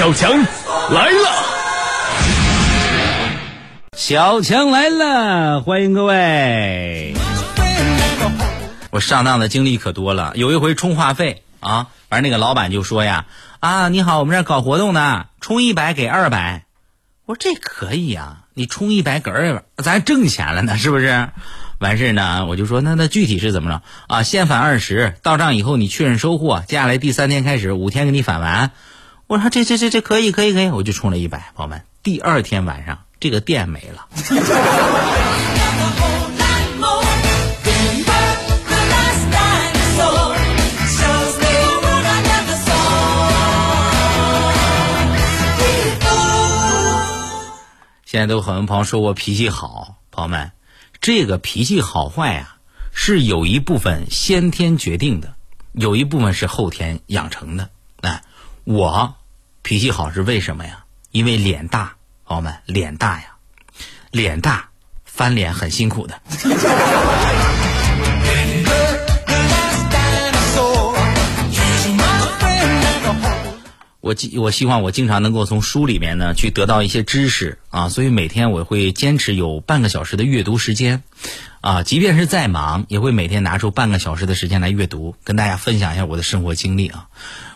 小强来了，小强来了，欢迎各位。我上当的经历可多了，有一回充话费啊，反正那个老板就说呀，啊你好，我们这儿搞活动呢，充一百给二百。我说这可以呀，你充一百给二百，咱挣钱了呢，是不是？完事呢，我就说那那具体是怎么着啊？先返二十，到账以后你确认收货，接下来第三天开始五天给你返完。我说这这这这可以可以可以，我就充了一百，朋友们，第二天晚上这个电没了。现在都有很多朋友说我脾气好，朋友们，这个脾气好坏呀、是有一部分先天决定的，有一部分是后天养成的。哎，我脾气好是为什么呀？因为脸大，朋友们，脸大呀，脸大翻脸很辛苦的。我希我希望我经常能够从书里面呢去得到一些知识啊，所以每天我会坚持有半个小时的阅读时间，啊，即便是再忙，也会每天拿出半个小时的时间来阅读，跟大家分享一下我的生活经历啊。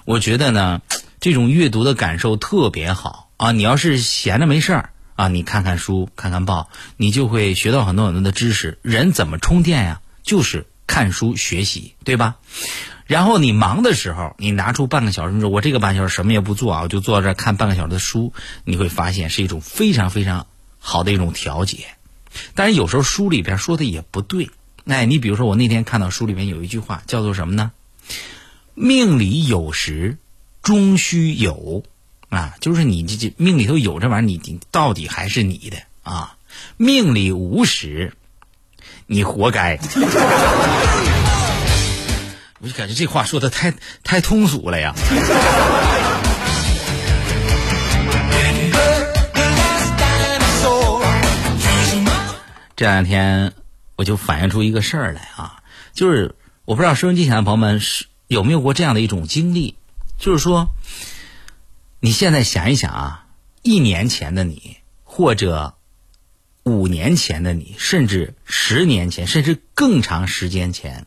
我觉得呢，这种阅读的感受特别好啊。你要是闲着没事儿啊，你看看书，看看报，你就会学到很多很多的知识。人怎么充电呀？就是看书学习，对吧？然后你忙的时候，你拿出半个小时，我这个半小时什么也不做啊，我就坐在这看半个小时的书，你会发现是一种非常非常好的一种调节。但是有时候书里边说的也不对，哎，你比如说我那天看到书里面有一句话叫做什么呢？命里有时终须有，啊，就是你这这命里头有这玩意儿，你你到底还是你的啊。命里无时，你活该。我就感觉这话说的太太通俗了呀。这两天我就反映出一个事儿来啊，就是我不知道收音机前的朋友们是有没有过这样的一种经历，就是说，你现在想一想啊，一年前的你，或者五年前的你，甚至十年前，甚至更长时间前。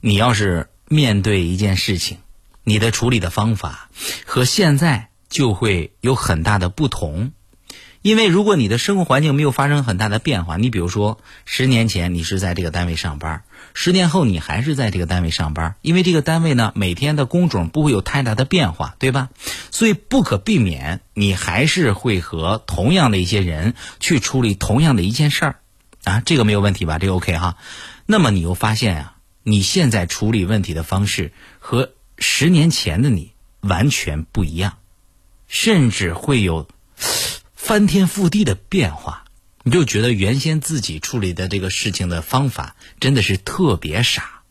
你要是面对一件事情，你的处理的方法和现在就会有很大的不同。因为如果你的生活环境没有发生很大的变化，你比如说十年前你是在这个单位上班，十年后你还是在这个单位上班，因为这个单位呢每天的工种不会有太大的变化，对吧？所以不可避免，你还是会和同样的一些人去处理同样的一件事儿，啊，这个没有问题吧？这个 OK 哈。那么你又发现啊。你现在处理问题的方式和十年前的你完全不一样，甚至会有 翻天覆地的变化。你就觉得原先自己处理的这个事情的方法真的是特别傻，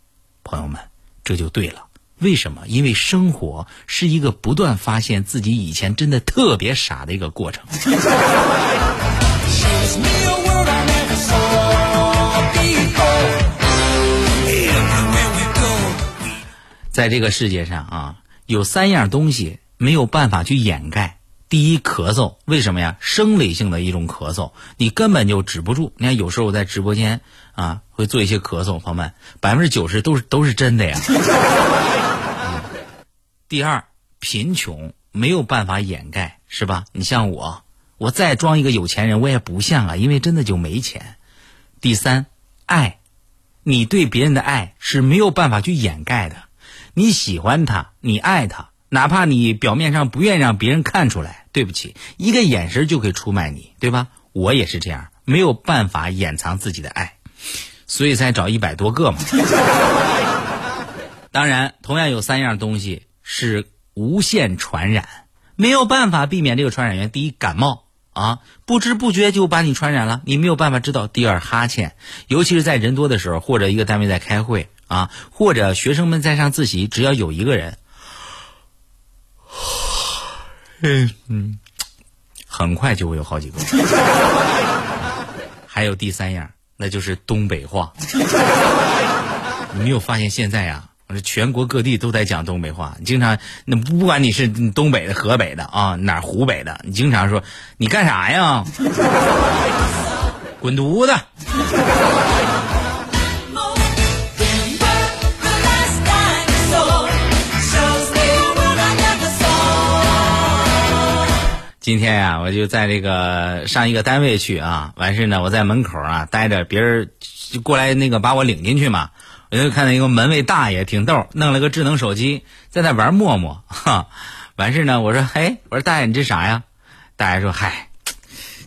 朋友们，这就对了。为什么？因为生活是一个不断发现自己以前真的特别傻的一个过程。在这个世界上啊，有三样东西没有办法去掩盖。第一，咳嗽，为什么呀？生理性的一种咳嗽，你根本就止不住。你看，有时候我在直播间啊，会做一些咳嗽，朋友们，百分之九十都是都是真的呀。第二，贫穷没有办法掩盖，是吧？你像我，我再装一个有钱人，我也不像啊，因为真的就没钱。第三，爱，你对别人的爱是没有办法去掩盖的。你喜欢他，你爱他，哪怕你表面上不愿意让别人看出来，对不起，一个眼神就可以出卖你，对吧？我也是这样，没有办法掩藏自己的爱，所以才找一百多个嘛。当然，同样有三样东西是无限传染，没有办法避免这个传染源。第一，感冒啊，不知不觉就把你传染了，你没有办法知道。第二，哈欠，尤其是在人多的时候，或者一个单位在开会。啊，或者学生们在上自习，只要有一个人，嗯 嗯，很快就会有好几个。还有第三样，那就是东北话。你没有发现现在呀，我说全国各地都在讲东北话，你经常那不管你是东北的、河北的啊，哪湖北的，你经常说你干啥呀？滚犊子！今天呀、我就在这个上一个单位去啊，完事呢，我在门口啊待着，别人就过来那个把我领进去嘛，我就看到一个门卫大爷挺逗，弄了个智能手机在那玩陌陌，哈，完事呢，我说，嘿，我说大爷你这啥呀？大爷说，嗨，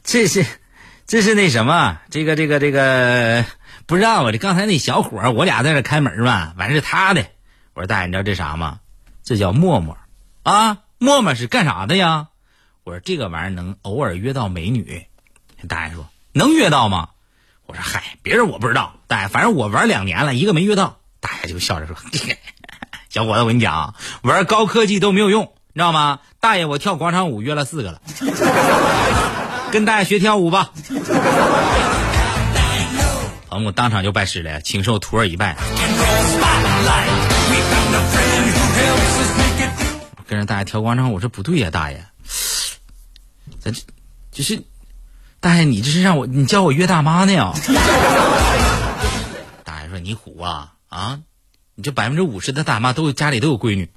这是这是那什么，这个这个这个不知道啊，这刚才那小伙我俩在这开门嘛，完事他的，我说大爷你知道这啥吗？这叫陌陌啊，陌陌是干啥的呀？我说这个玩意儿能偶尔约到美女，大爷说能约到吗？我说嗨，别人我不知道，大爷反正我玩两年了，一个没约到。大爷就笑着说：“ 小伙子，我跟你讲，玩高科技都没有用，你知道吗？大爷，我跳广场舞约了四个了，跟大爷学跳舞吧。”朋友当场就拜师了，请受徒儿一拜。跟着大爷跳广场舞，我说不对呀、大爷，咱这就是大爷，你这是让我你叫我约大妈呢呀？大爷说你虎啊啊！你这百分之五十的大妈都有家里都有闺女。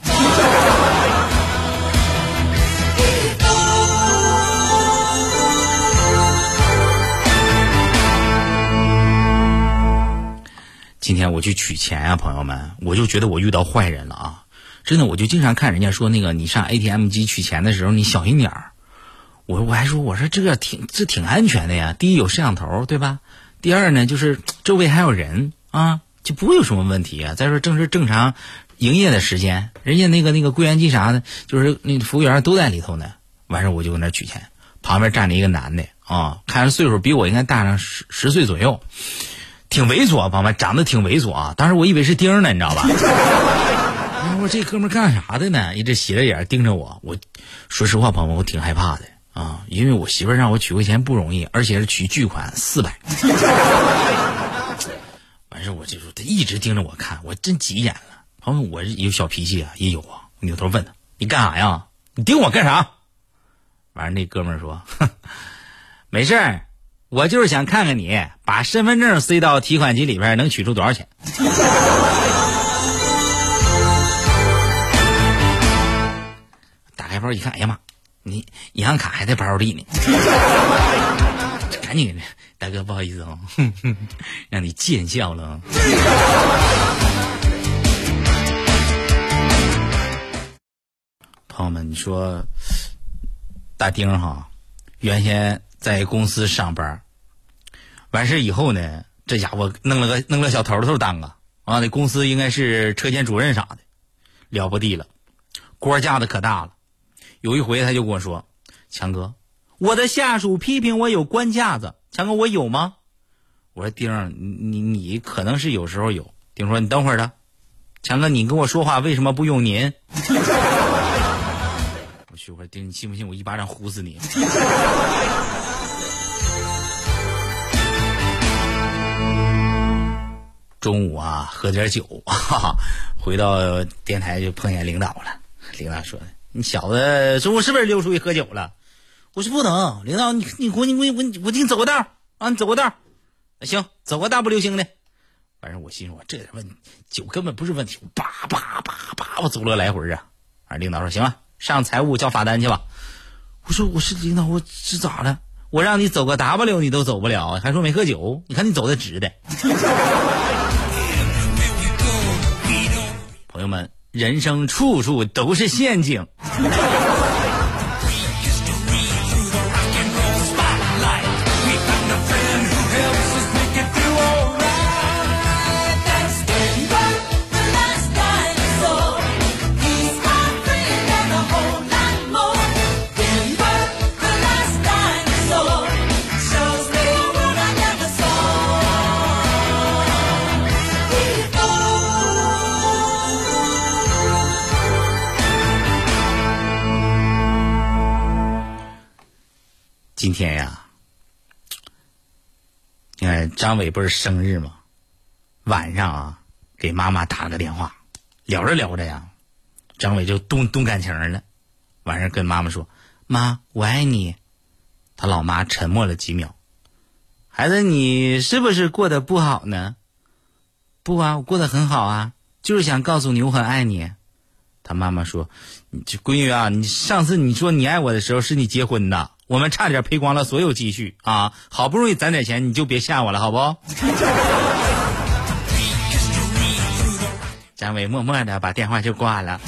今天我去取钱啊，朋友们，我就觉得我遇到坏人了啊！真的，我就经常看人家说那个，你上 ATM 机取钱的时候，你小心点儿。我我还说，我说这个挺这挺安全的呀。第一有摄像头，对吧？第二呢，就是周围还有人啊，就不会有什么问题啊。再说正是正常营业的时间，人家那个那个柜员机啥的，就是那服务员都在里头呢。完事儿我就搁那取钱，旁边站着一个男的啊，看着岁数比我应该大上十十岁左右，挺猥琐，朋友们长得挺猥琐啊。当时我以为是丁儿呢，你知道吧？我说这哥们干啥的呢？一直斜着眼盯着我。我说实话，朋友们，我挺害怕的啊，因为我媳妇让我取回钱不容易，而且是取巨款四百。完事我就说他一直盯着我看，我真急眼了。朋友，我有小脾气啊，也有啊。我扭头问他：“你干啥呀？你盯我干啥？”完事那哥们儿说：“，没事儿，我就是想看看你把身份证塞到提款机里边能取出多少钱。”打开包一看，哎呀妈，你银行卡还在包里呢，赶紧的，大哥不好意思啊、哼哼让你见笑了。朋友们，你说大丁哈，原先在公司上班，完事以后呢，这家伙弄了个弄了小头头当啊，啊，那公司应该是车间主任啥的，了不地了，官架子可大了。有一回他就跟我说：“强哥，我的下属批评我有官架子，强哥我有吗？”我说：“丁，你你可能是有时候有。”丁说：“你等会儿的，强哥，你跟我说话为什么不用您？” 我去，我说丁，你信不信我一巴掌呼死你？中午啊，喝点酒，哈哈，回到电台就碰见领导了。领导说：“你小子中午是不是溜出去喝酒了？”我说：“不能，领导，你你我你我我我给你走个道啊，你走个道。行，走个大步流星的。反正我心说这点问酒根本不是问题，叭叭叭叭，我走了来回啊。而领导说：“行了，上财务交罚单去吧。”我说：“我是领导，我是咋了？我让你走个 W 你都走不了，还说没喝酒？你看你走的直的。”朋友们，人生处处都是陷阱。今天呀，你看张伟不是生日吗？晚上啊，给妈妈打了个电话，聊着聊着呀，张伟就动动感情了，完事跟妈妈说：“妈，我爱你。”他老妈沉默了几秒，孩子，你是不是过得不好呢？不啊，我过得很好啊，就是想告诉你我很爱你。他妈妈说：“你这闺女啊，你上次你说你爱我的时候是你结婚的，我们差点赔光了所有积蓄啊，好不容易攒点钱，你就别吓我了，好不？” 张伟默默的把电话就挂了。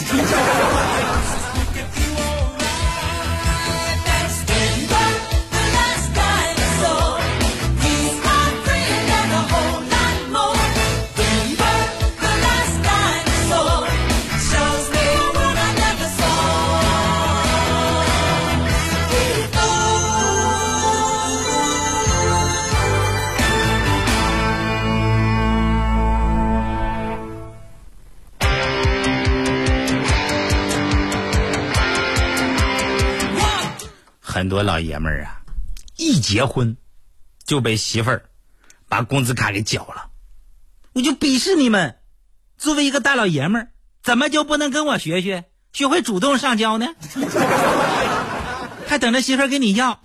很多老爷们儿啊，一结婚就被媳妇儿把工资卡给缴了，我就鄙视你们！作为一个大老爷们儿，怎么就不能跟我学学，学会主动上交呢？还等着媳妇儿给你要？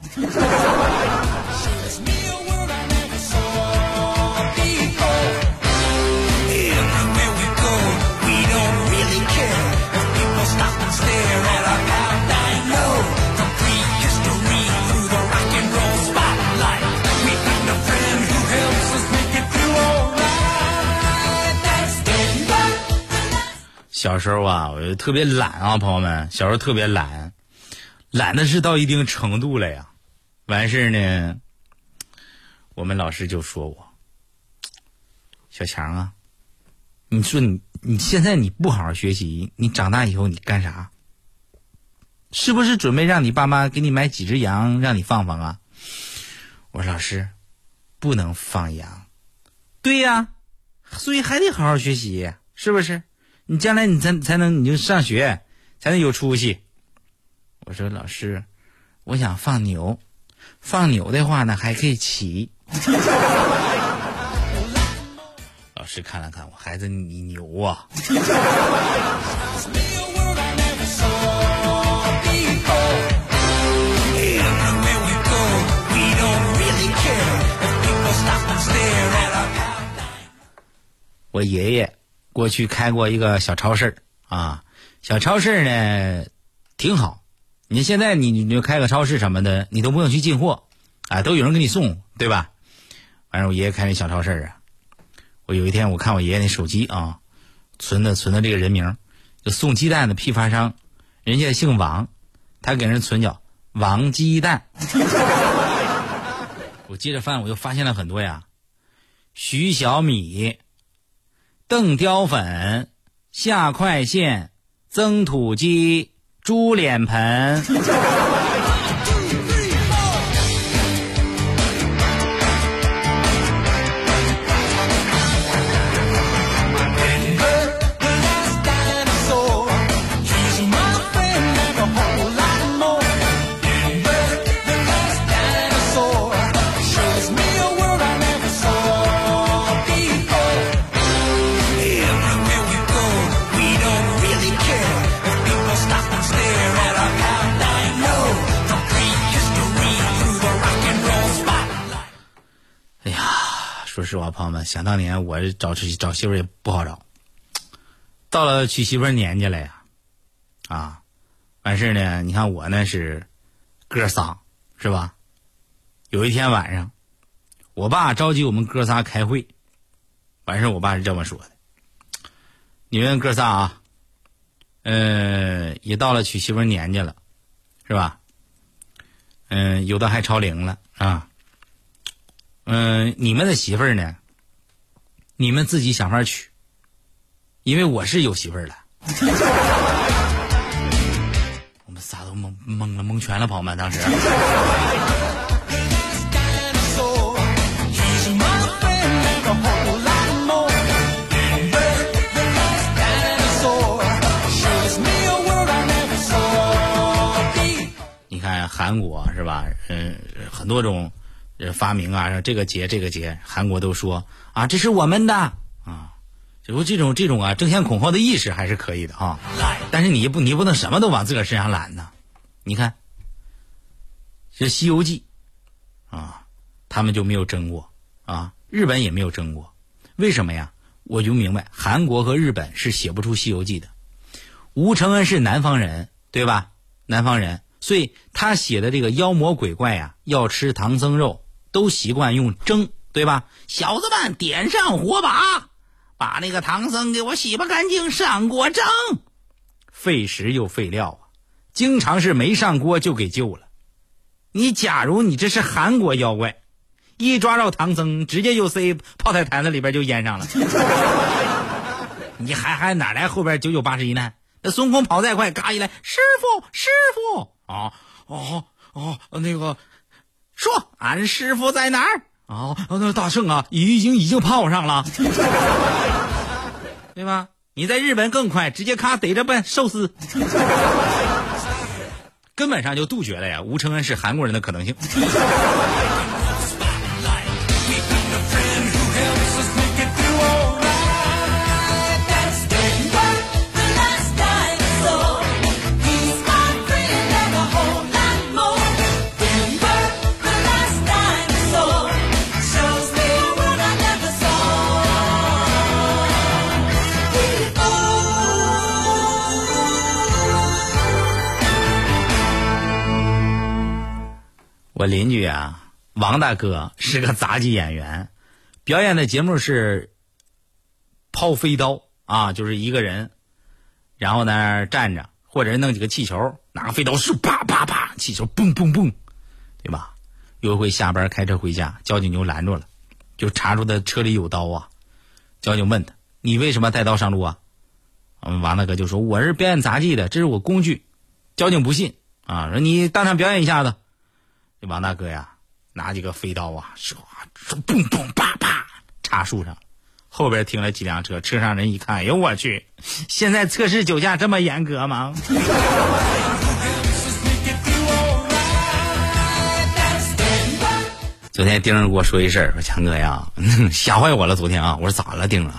小时候啊，我就特别懒啊，朋友们，小时候特别懒，懒的是到一定程度了呀。完事呢，我们老师就说我，小强啊，你说你你现在你不好好学习，你长大以后你干啥？是不是准备让你爸妈给你买几只羊让你放放啊？我说老师，不能放羊。对呀，所以还得好好学习，是不是？你将来你才才能你就上学，才能有出息。我说老师，我想放牛，放牛的话呢还可以骑。老师看了看我，孩子你牛啊！我爷爷。过去开过一个小超市啊，小超市呢挺好。你现在你你就开个超市什么的，你都不用去进货，啊，都有人给你送，对吧？反正我爷爷开那小超市啊，我有一天我看我爷爷那手机啊，存的存的这个人名，就送鸡蛋的批发商，人家姓王，他给人存叫王鸡蛋。我接着翻，我就发现了很多呀，徐小米。邓雕粉、下快线、增土机、猪脸盆。实话，朋友们，想当年我找找媳妇也不好找，到了娶媳妇年纪了呀，啊，完事呢，你看我呢是哥仨，是吧？有一天晚上，我爸召集我们哥仨开会，完事我爸是这么说的：“你们哥仨啊，嗯，也到了娶媳妇年纪了，是吧？嗯，有的还超龄了啊。”嗯，你们的媳妇儿呢？你们自己想法娶，因为我是有媳妇儿了。我们仨都蒙蒙了，蒙圈了，朋友们，当时。你看韩国是吧？嗯，很多种。发明啊，这个节这个节，韩国都说啊，这是我们的啊，就这种这种啊争先恐后的意识还是可以的啊，但是你不你不能什么都往自个儿身上揽呢。你看，这《西游记》啊，他们就没有争过啊，日本也没有争过，为什么呀？我就明白，韩国和日本是写不出《西游记》的。吴承恩是南方人，对吧？南方人，所以他写的这个妖魔鬼怪呀，要吃唐僧肉，都习惯用蒸，对吧？小子们，点上火把，把那个唐僧给我洗吧干净，上锅蒸。费时又费料啊，经常是没上锅就给救了。你假如你这是韩国妖怪。一抓着唐僧，直接就塞泡菜坛子里边就腌上了。你还还哪来后边九九八十一难？那孙悟空跑再快，嘎一来，师傅师傅啊哦哦那个说俺师傅在哪儿？哦那大圣啊，已经已经泡上了，对吧？你在日本更快，直接咔逮着奔寿司，根本上就杜绝了呀吴承恩是韩国人的可能性。我邻居啊，王大哥是个杂技演员，表演的节目是抛飞刀啊，就是一个人，然后呢站着，或者弄几个气球，拿个飞刀嗖啪啪啪，气球嘣嘣嘣，对吧？有一回下班开车回家，交警就拦住了，就查出他车里有刀啊。交警问他：“你为什么带刀上路啊？”王大哥就说：“我是表演杂技的，这是我工具。”交警不信啊，说：“你当场表演一下子。”这王大哥呀，拿几个飞刀啊，唰唰嘣嘣啪啪插树上，后边停了几辆车，车上人一看，哎呦我去，现在测试酒驾这么严格吗？昨天丁儿给我说一事儿，说强哥呀，吓坏我了。昨天啊，我说咋了，丁儿？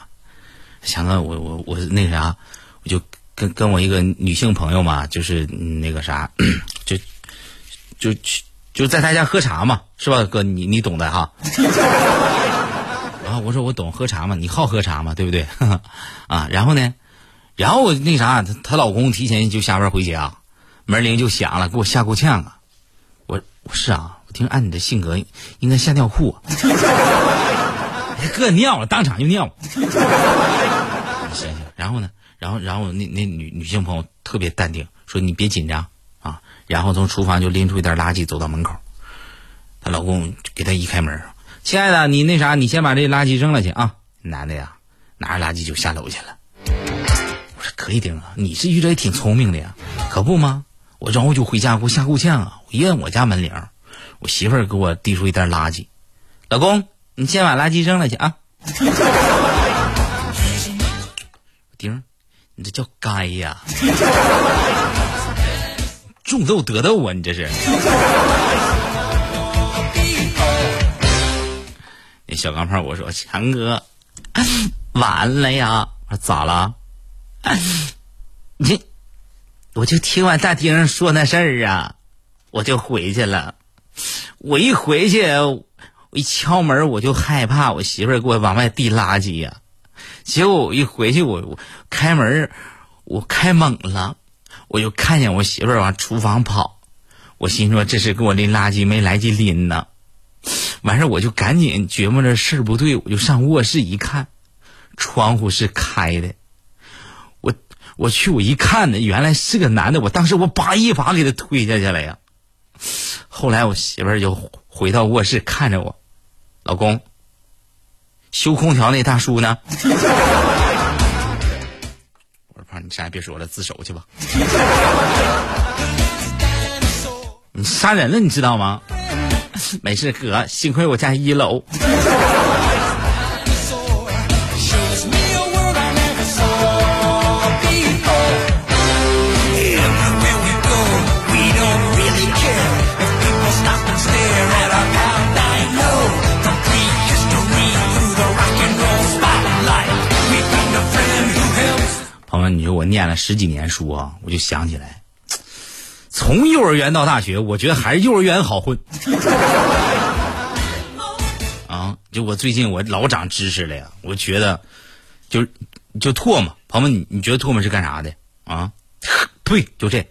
强哥，我我我那个啥，我就跟跟我一个女性朋友嘛，就是那个啥，就就去。就在他家喝茶嘛，是吧，哥？你你懂的哈。然后，我说我懂喝茶嘛，你好喝茶嘛，对不对？啊，然后呢，然后那啥，她她老公提前就下班回家，门铃就响了，给我吓够呛啊。我我是啊，我听按你的性格应该吓尿裤。哥尿了，当场就尿。行行，然后呢，然后然后那那女女性朋友特别淡定，说你别紧张。然后从厨房就拎出一袋垃圾走到门口，她老公给她一开门，亲爱的，你那啥，你先把这垃圾扔了去啊。男的呀，拿着垃圾就下楼去了。我说可以顶啊，你这遇着也挺聪明的呀，可不吗？我然后就回家给我吓够呛啊！我一摁我家门铃，我媳妇儿给我递出一袋垃圾，老公，你先把垃圾扔了去啊。丁，你这叫该呀。种豆得豆啊！你这是。那小钢炮，我说强哥，完了呀！我说咋了？你，我就听完大丁说那事儿啊，我就回去了。我一回去，我一敲门，我就害怕我媳妇给我往外递垃圾呀。结果我一回去，我我开门，我开猛了。我就看见我媳妇儿往厨房跑，我心说这是给我拎垃圾没来及拎呢。完事儿我就赶紧觉摸着事儿不对，我就上卧室一看，窗户是开的。我我去我一看呢，原来是个男的。我当时我叭一把给他推下去了呀。后来我媳妇儿就回到卧室看着我，老公，修空调那大叔呢？你啥也别说了，自首去吧。你杀人了，你知道吗？没事，哥，幸亏我家一楼。你说我念了十几年书啊，我就想起来，从幼儿园到大学，我觉得还是幼儿园好混。啊，就我最近我老长知识了呀，我觉得，就就唾沫，朋友们，你你觉得唾沫是干啥的啊？对，就这，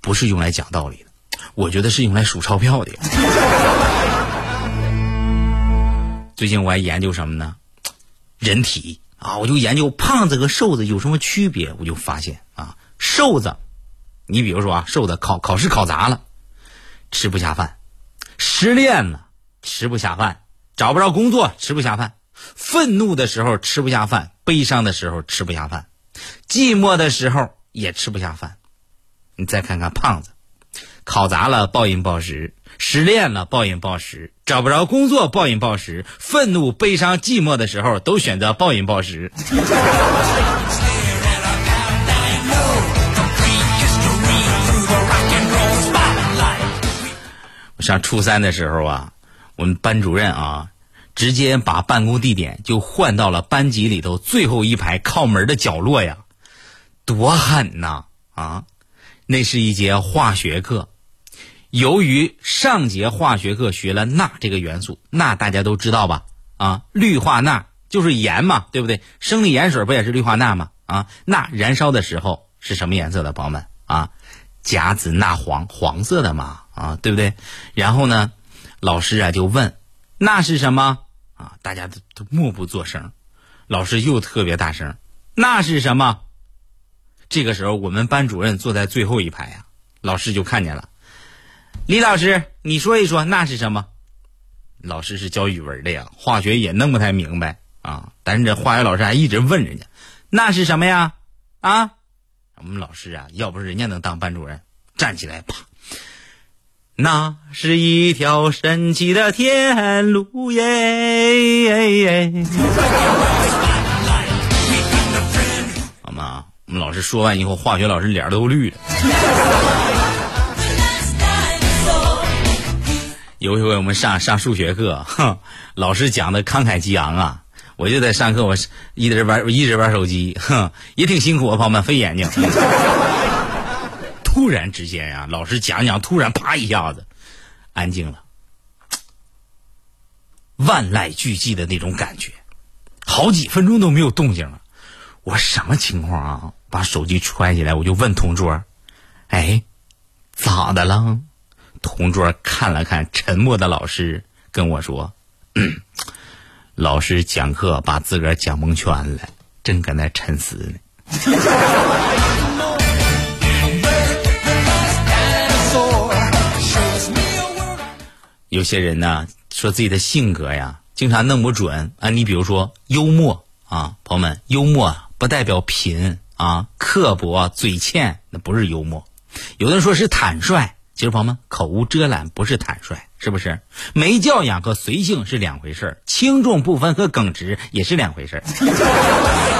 不是用来讲道理的，我觉得是用来数钞票的。最近我还研究什么呢？人体啊，我就研究胖子和瘦子有什么区别。我就发现啊，瘦子，你比如说啊，瘦子考考试考砸了，吃不下饭；失恋了，吃不下饭；找不着工作，吃不下饭；愤怒的时候吃不下饭；悲伤的时候吃不下饭；寂寞的时候也吃不下饭。你再看看胖子，考砸了暴饮暴食。失恋了，暴饮暴食；找不着工作，暴饮暴食；愤怒、悲伤、寂寞的时候，都选择暴饮暴食。我上初三的时候啊，我们班主任啊，直接把办公地点就换到了班级里头最后一排靠门的角落呀，多狠呐！啊，那是一节化学课。由于上节化学课学了钠这个元素，钠大家都知道吧？啊，氯化钠就是盐嘛，对不对？生理盐水不也是氯化钠吗？啊，钠燃烧的时候是什么颜色的，朋友们？啊，甲子钠黄，黄色的嘛，啊，对不对？然后呢，老师啊就问，钠是什么？啊，大家都都默不作声。老师又特别大声，钠是什么？这个时候我们班主任坐在最后一排呀，老师就看见了。李老师，你说一说那是什么？老师是教语文的呀，化学也弄不太明白啊。但是这化学老师还一直问人家，那是什么呀？啊，我们老师啊，要不是人家能当班主任，站起来啪，那是一条神奇的天路耶。好吗？我们老师说完以后，化学老师脸都绿了。有一回我们上上数学课，哼，老师讲的慷慨激昂啊，我就在上课，我一直玩一直玩手机，哼，也挺辛苦啊，朋友们，费眼睛。突然之间呀，老师讲讲，突然啪一下子，安静了，万籁俱寂的那种感觉，好几分钟都没有动静了。我什么情况啊？把手机揣起来，我就问同桌：“哎，咋的了？”同桌看了看沉默的老师，跟我说：“ 老师讲课把自个儿讲蒙圈了，正搁那沉思呢。”有些人呢，说自己的性格呀，经常弄不准啊。你比如说幽默啊，朋友们，幽默不代表贫啊，刻薄、嘴欠那不是幽默。有的人说是坦率。其实朋友们，口无遮拦不是坦率，是不是？没教养和随性是两回事儿，轻重不分和耿直也是两回事儿。